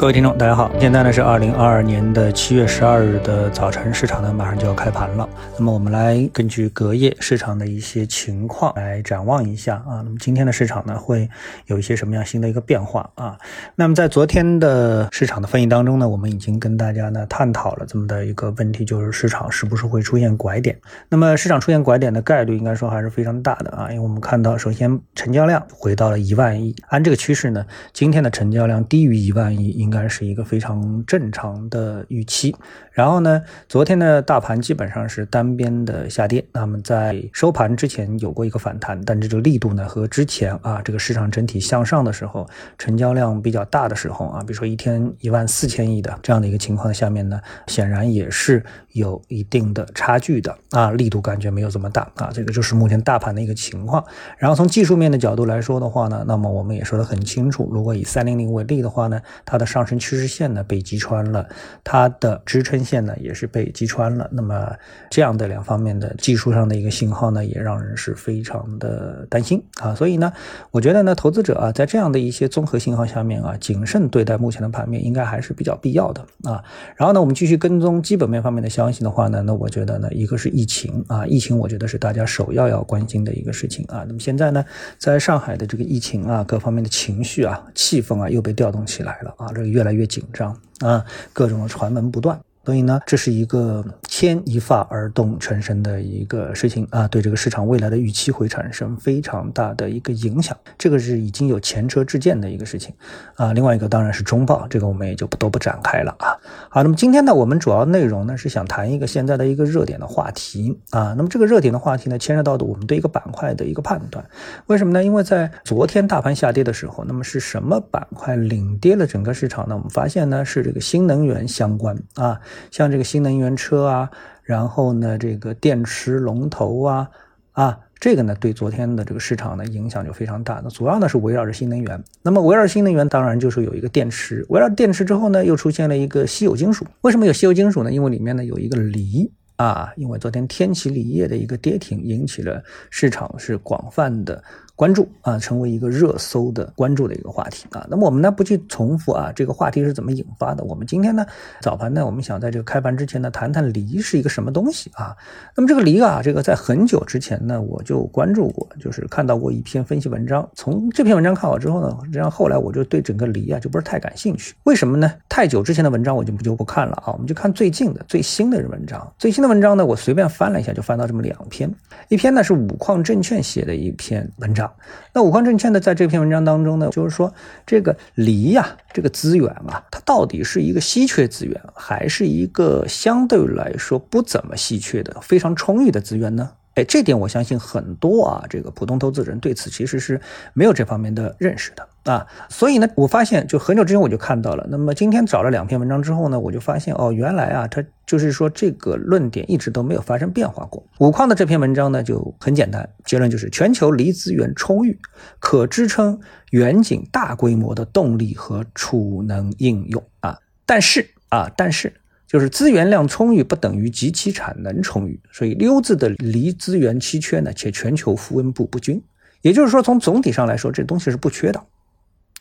各位听众，大家好，现在呢是二零二二年的七月十二日的早晨，市场呢马上就要开盘了。那么我们来根据隔夜市场的一些情况来展望一下啊。那么今天的市场呢会有一些什么样新的一个变化啊？那么在昨天的市场的分析当中呢，我们已经跟大家呢探讨了这么的一个问题，就是市场是不是会出现拐点？那么市场出现拐点的概率应该说还是非常大的啊，因为我们看到首先成交量回到了一万亿，按这个趋势呢，今天的成交量低于一万亿应。应该是一个非常正常的预期。然后呢，昨天的大盘基本上是单边的下跌。那么在收盘之前有过一个反弹，但这个力度呢和之前啊这个市场整体向上的时候，成交量比较大的时候啊，比如说一天一万四千亿的这样的一个情况下面呢，显然也是有一定的差距的啊，力度感觉没有这么大啊。这个就是目前大盘的一个情况。然后从技术面的角度来说的话呢，那么我们也说得很清楚，如果以三零零为例的话呢，它的上上升趋势线呢被击穿了，它的支撑线呢也是被击穿了。那么这样的两方面的技术上的一个信号呢，也让人是非常的担心啊。所以呢，我觉得呢，投资者啊，在这样的一些综合信号下面啊，谨慎对待目前的盘面应该还是比较必要的啊。然后呢，我们继续跟踪基本面方面的消息的话呢，那我觉得呢，一个是疫情啊，疫情我觉得是大家首要要关心的一个事情啊。那么现在呢，在上海的这个疫情啊，各方面的情绪啊、气氛啊，又被调动起来了啊，这。越来越紧张啊，各种的传闻不断。所以呢，这是一个牵一发而动全身的一个事情啊，对这个市场未来的预期会产生非常大的一个影响。这个是已经有前车之鉴的一个事情啊。另外一个当然是中报，这个我们也就不都不展开了啊。好，那么今天呢，我们主要内容呢是想谈一个现在的一个热点的话题啊。那么这个热点的话题呢，牵涉到的我们对一个板块的一个判断。为什么呢？因为在昨天大盘下跌的时候，那么是什么板块领跌了整个市场呢？我们发现呢是这个新能源相关啊。像这个新能源车啊，然后呢，这个电池龙头啊，啊，这个呢，对昨天的这个市场的影响就非常大。那主要呢是围绕着新能源。那么围绕新能源，当然就是有一个电池。围绕电池之后呢，又出现了一个稀有金属。为什么有稀有金属呢？因为里面呢有一个锂啊。因为昨天天齐锂业的一个跌停，引起了市场是广泛的。关注啊，成为一个热搜的关注的一个话题啊。那么我们呢不去重复啊，这个话题是怎么引发的？我们今天呢早盘呢，我们想在这个开盘之前呢谈谈锂是一个什么东西啊。那么这个锂啊，这个在很久之前呢我就关注过，就是看到过一篇分析文章。从这篇文章看好之后呢，实际上后来我就对整个锂啊就不是太感兴趣。为什么呢？太久之前的文章我就不就不看了啊，我们就看最近的最新的文章。最新的文章呢，我随便翻了一下，就翻到这么两篇。一篇呢是五矿证券写的一篇文章。那五矿证券呢，在这篇文章当中呢，就是说这个锂呀，这个资源啊，它到底是一个稀缺资源，还是一个相对来说不怎么稀缺的、非常充裕的资源呢？哎，这点我相信很多啊，这个普通投资人对此其实是没有这方面的认识的。啊，所以呢，我发现就很久之前我就看到了。那么今天找了两篇文章之后呢，我就发现哦，原来啊，它就是说这个论点一直都没有发生变化过。五矿的这篇文章呢就很简单，结论就是全球锂资源充裕，可支撑远景大规模的动力和储能应用啊。但是啊，但是就是资源量充裕不等于极其产能充裕，所以优质的锂资源稀缺呢，且全球分布不均。也就是说，从总体上来说，这东西是不缺的。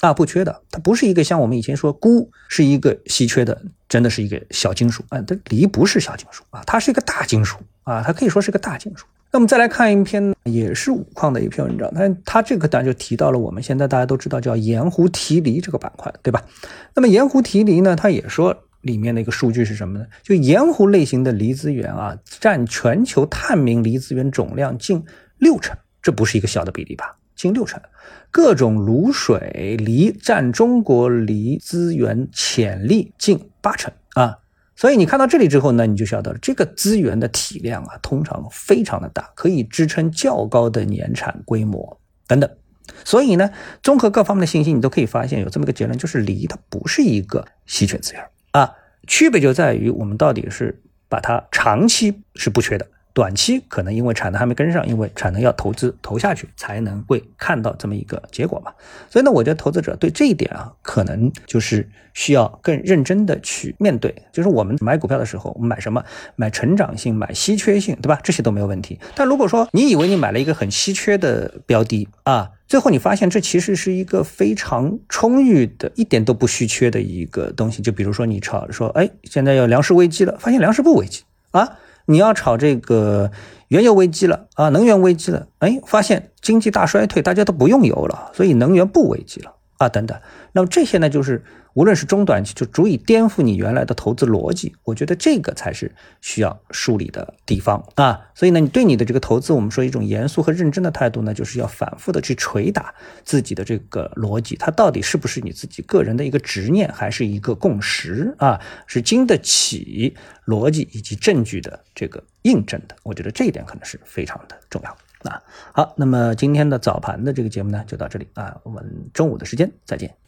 啊，不缺的，它不是一个像我们以前说钴是一个稀缺的，真的是一个小金属啊。它锂不是小金属啊，它是一个大金属啊，它可以说是个大金属。那我们再来看一篇也是五矿的一篇文章，它它这个当然就提到了我们现在大家都知道叫盐湖提锂这个板块，对吧？那么盐湖提锂呢，它也说里面的一个数据是什么呢？就盐湖类型的锂资源啊，占全球探明锂资源总量近六成，这不是一个小的比例吧？近六成，各种卤水锂占中国锂资源潜力近八成啊！所以你看到这里之后呢，你就晓得了，这个资源的体量啊，通常非常的大，可以支撑较高的年产规模等等。所以呢，综合各方面的信息，你都可以发现有这么一个结论，就是锂它不是一个稀缺资源啊，区别就在于我们到底是把它长期是不缺的。短期可能因为产能还没跟上，因为产能要投资投下去才能会看到这么一个结果嘛。所以呢，我觉得投资者对这一点啊，可能就是需要更认真的去面对。就是我们买股票的时候，我们买什么？买成长性，买稀缺性，对吧？这些都没有问题。但如果说你以为你买了一个很稀缺的标的啊，最后你发现这其实是一个非常充裕的、一点都不稀缺的一个东西。就比如说你炒说，哎，现在要粮食危机了，发现粮食不危机啊。你要炒这个原油危机了啊，能源危机了，哎，发现经济大衰退，大家都不用油了，所以能源不危机了。啊，等等。那么这些呢，就是无论是中短期，就足以颠覆你原来的投资逻辑。我觉得这个才是需要梳理的地方啊。所以呢，你对你的这个投资，我们说一种严肃和认真的态度呢，就是要反复的去捶打自己的这个逻辑，它到底是不是你自己个人的一个执念，还是一个共识啊？是经得起逻辑以及证据的这个印证的。我觉得这一点可能是非常的重要啊。好，那么今天的早盘的这个节目呢，就到这里啊，我们中午的时间再见。